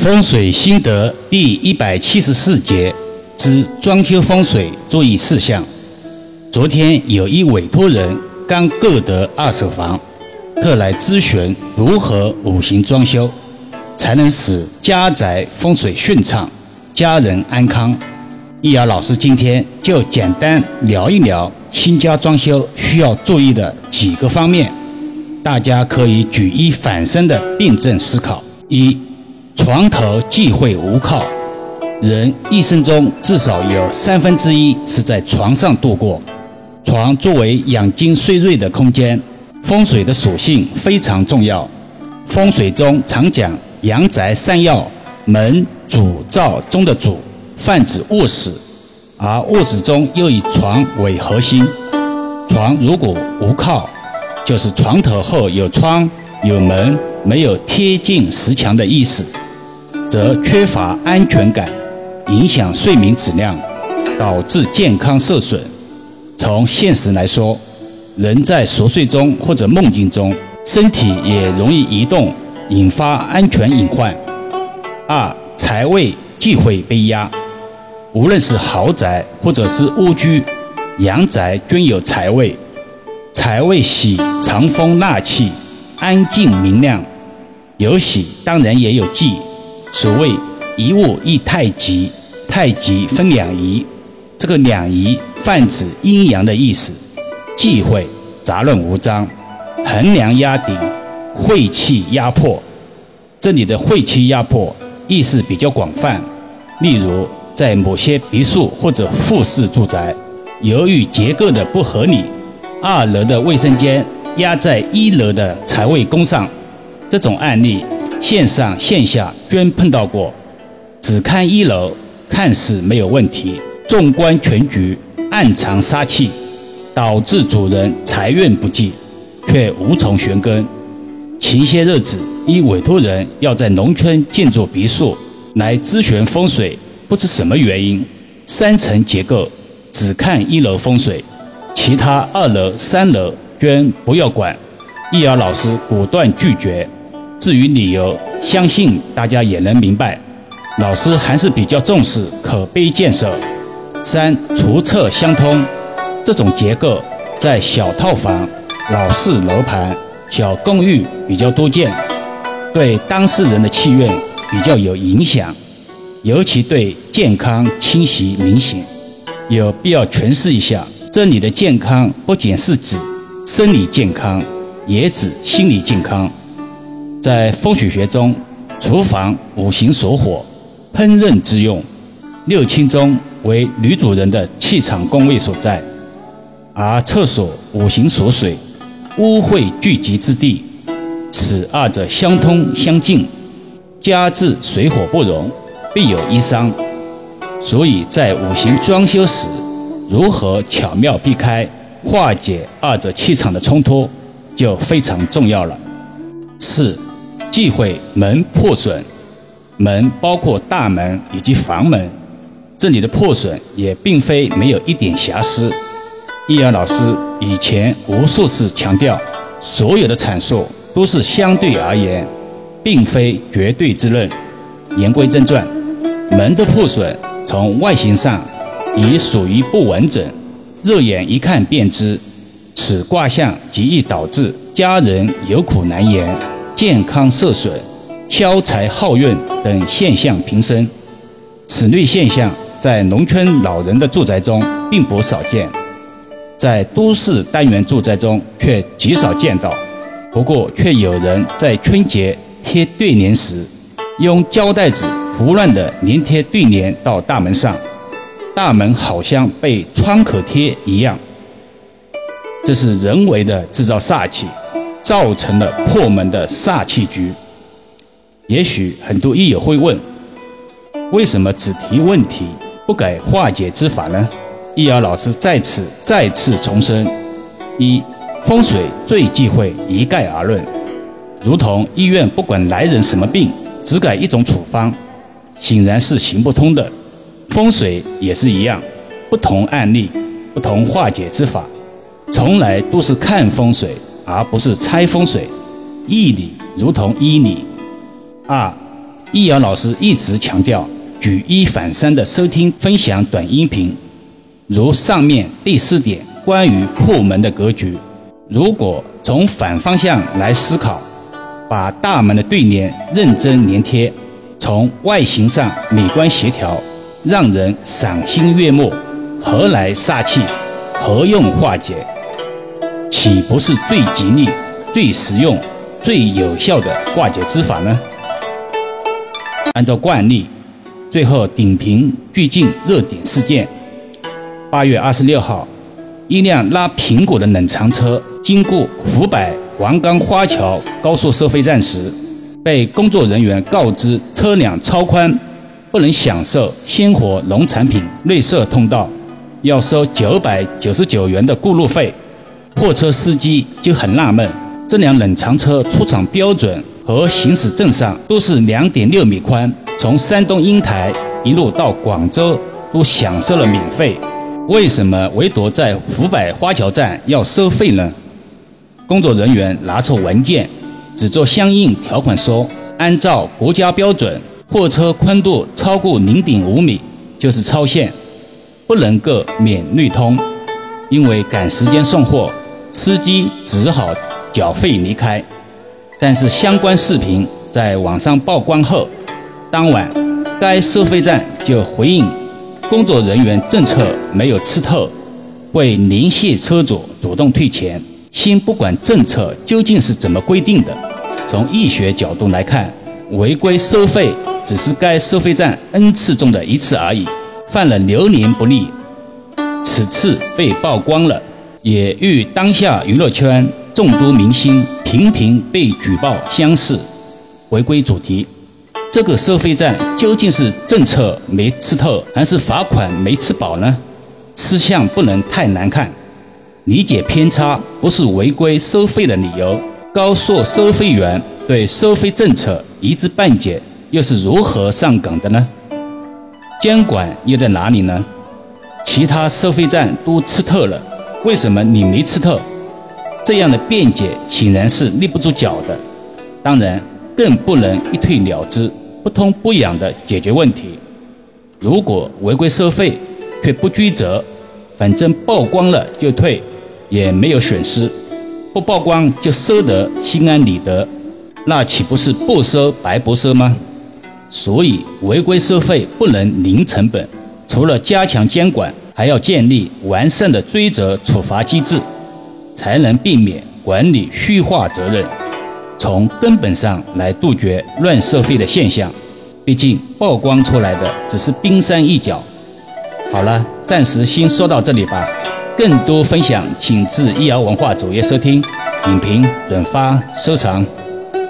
风水心得第一百七十四节之装修风水注意事项。昨天有一委托人刚购得二手房，特来咨询如何五行装修，才能使家宅风水顺畅，家人安康。易遥老师今天就简单聊一聊新家装修需要注意的几个方面，大家可以举一反三的辩证思考。一床和忌讳无靠，人一生中至少有三分之一是在床上度过。床作为养精蓄锐的空间，风水的属性非常重要。风水中常讲阳宅三要，门、主、灶中的主泛指卧室，而卧室中又以床为核心。床如果无靠，就是床头后有窗、有门，没有贴近石墙的意思。则缺乏安全感，影响睡眠质量，导致健康受损。从现实来说，人在熟睡中或者梦境中，身体也容易移动，引发安全隐患。二财位忌讳被压，无论是豪宅或者是屋居，阳宅均有财位。财位喜藏风纳气，安静明亮，有喜当然也有忌。所谓一物一太极，太极分两仪，这个两仪泛指阴阳的意思。忌讳杂乱无章，横梁压顶，晦气压迫。这里的晦气压迫意思比较广泛，例如在某些别墅或者复式住宅，由于结构的不合理，二楼的卫生间压在一楼的财位宫上，这种案例。线上线下均碰到过，只看一楼看似没有问题，纵观全局暗藏杀气，导致主人财运不济，却无从寻根。前些日子，一委托人要在农村建筑别墅，来咨询风水，不知什么原因，三层结构只看一楼风水，其他二楼、三楼均不要管。易遥老师果断拒绝。至于理由，相信大家也能明白。老师还是比较重视口碑建设。三厨厕相通，这种结构在小套房、老式楼盘、小公寓比较多见，对当事人的气运比较有影响，尤其对健康侵袭明显。有必要诠释一下，这里的健康不仅是指生理健康，也指心理健康。在风水学中，厨房五行属火，烹饪之用；六亲中为女主人的气场宫位所在，而厕所五行属水，污秽聚集之地。此二者相通相近，家治水火不容，必有一伤。所以在五行装修时，如何巧妙避开、化解二者气场的冲突，就非常重要了。四。忌讳门破损，门包括大门以及房门，这里的破损也并非没有一点瑕疵。易阳老师以前无数次强调，所有的阐述都是相对而言，并非绝对之论。言归正传，门的破损从外形上已属于不完整，肉眼一看便知，此卦象极易导致家人有苦难言。健康受损、消财耗运等现象频生，此类现象在农村老人的住宅中并不少见，在都市单元住宅中却极少见到。不过，却有人在春节贴对联时，用胶带纸胡乱地粘贴对联到大门上，大门好像被创可贴一样。这是人为的制造煞气。造成了破门的煞气局。也许很多益友会问：为什么只提问题，不改化解之法呢？易遥老师在此再次重申：一、风水最忌讳一概而论，如同医院不管来人什么病，只改一种处方，显然是行不通的。风水也是一样，不同案例，不同化解之法，从来都是看风水。而不是拆风水，义理如同医理。二，易遥老师一直强调举一反三的收听分享短音频，如上面第四点关于破门的格局。如果从反方向来思考，把大门的对联认真粘贴，从外形上美观协调，让人赏心悦目，何来煞气？何用化解？岂不是最吉利、最实用、最有效的化解之法呢？按照惯例，最后顶评最近热点事件。八月二十六号，一辆拉苹果的冷藏车经过湖北黄冈花桥高速收费站时，被工作人员告知车辆超宽，不能享受鲜活农产品内设通道，要收九百九十九元的过路费。货车司机就很纳闷，这辆冷藏车出厂标准。和行驶证上都是两点六米宽，从山东烟台一路到广州都享受了免费，为什么唯独在湖北花桥站要收费呢？工作人员拿出文件，只做相应条款说，按照国家标准，货车宽度超过零点五米就是超限，不能够免绿通。因为赶时间送货，司机只好缴费离开。但是相关视频在网上曝光后，当晚该收费站就回应工作人员政策没有吃透，会联系车主主动退钱。先不管政策究竟是怎么规定的，从医学角度来看，违规收费只是该收费站 n 次中的一次而已，犯了流年不利。此次被曝光了，也与当下娱乐圈。众多明星频频被举报相似，回归主题，这个收费站究竟是政策没吃透，还是罚款没吃饱呢？吃相不能太难看，理解偏差不是违规收费的理由。高速收费员对收费政策一知半解，又是如何上岗的呢？监管又在哪里呢？其他收费站都吃透了，为什么你没吃透？这样的辩解显然是立不住脚的，当然更不能一退了之、不痛不痒地解决问题。如果违规收费却不追责，反正曝光了就退，也没有损失；不曝光就收得心安理得，那岂不是不收白不收吗？所以违规收费不能零成本，除了加强监管，还要建立完善的追责处罚机制。才能避免管理虚化责任，从根本上来杜绝乱收费的现象。毕竟曝光出来的只是冰山一角。好了，暂时先说到这里吧。更多分享，请至易瑶文化主页收听、影评、转发、收藏。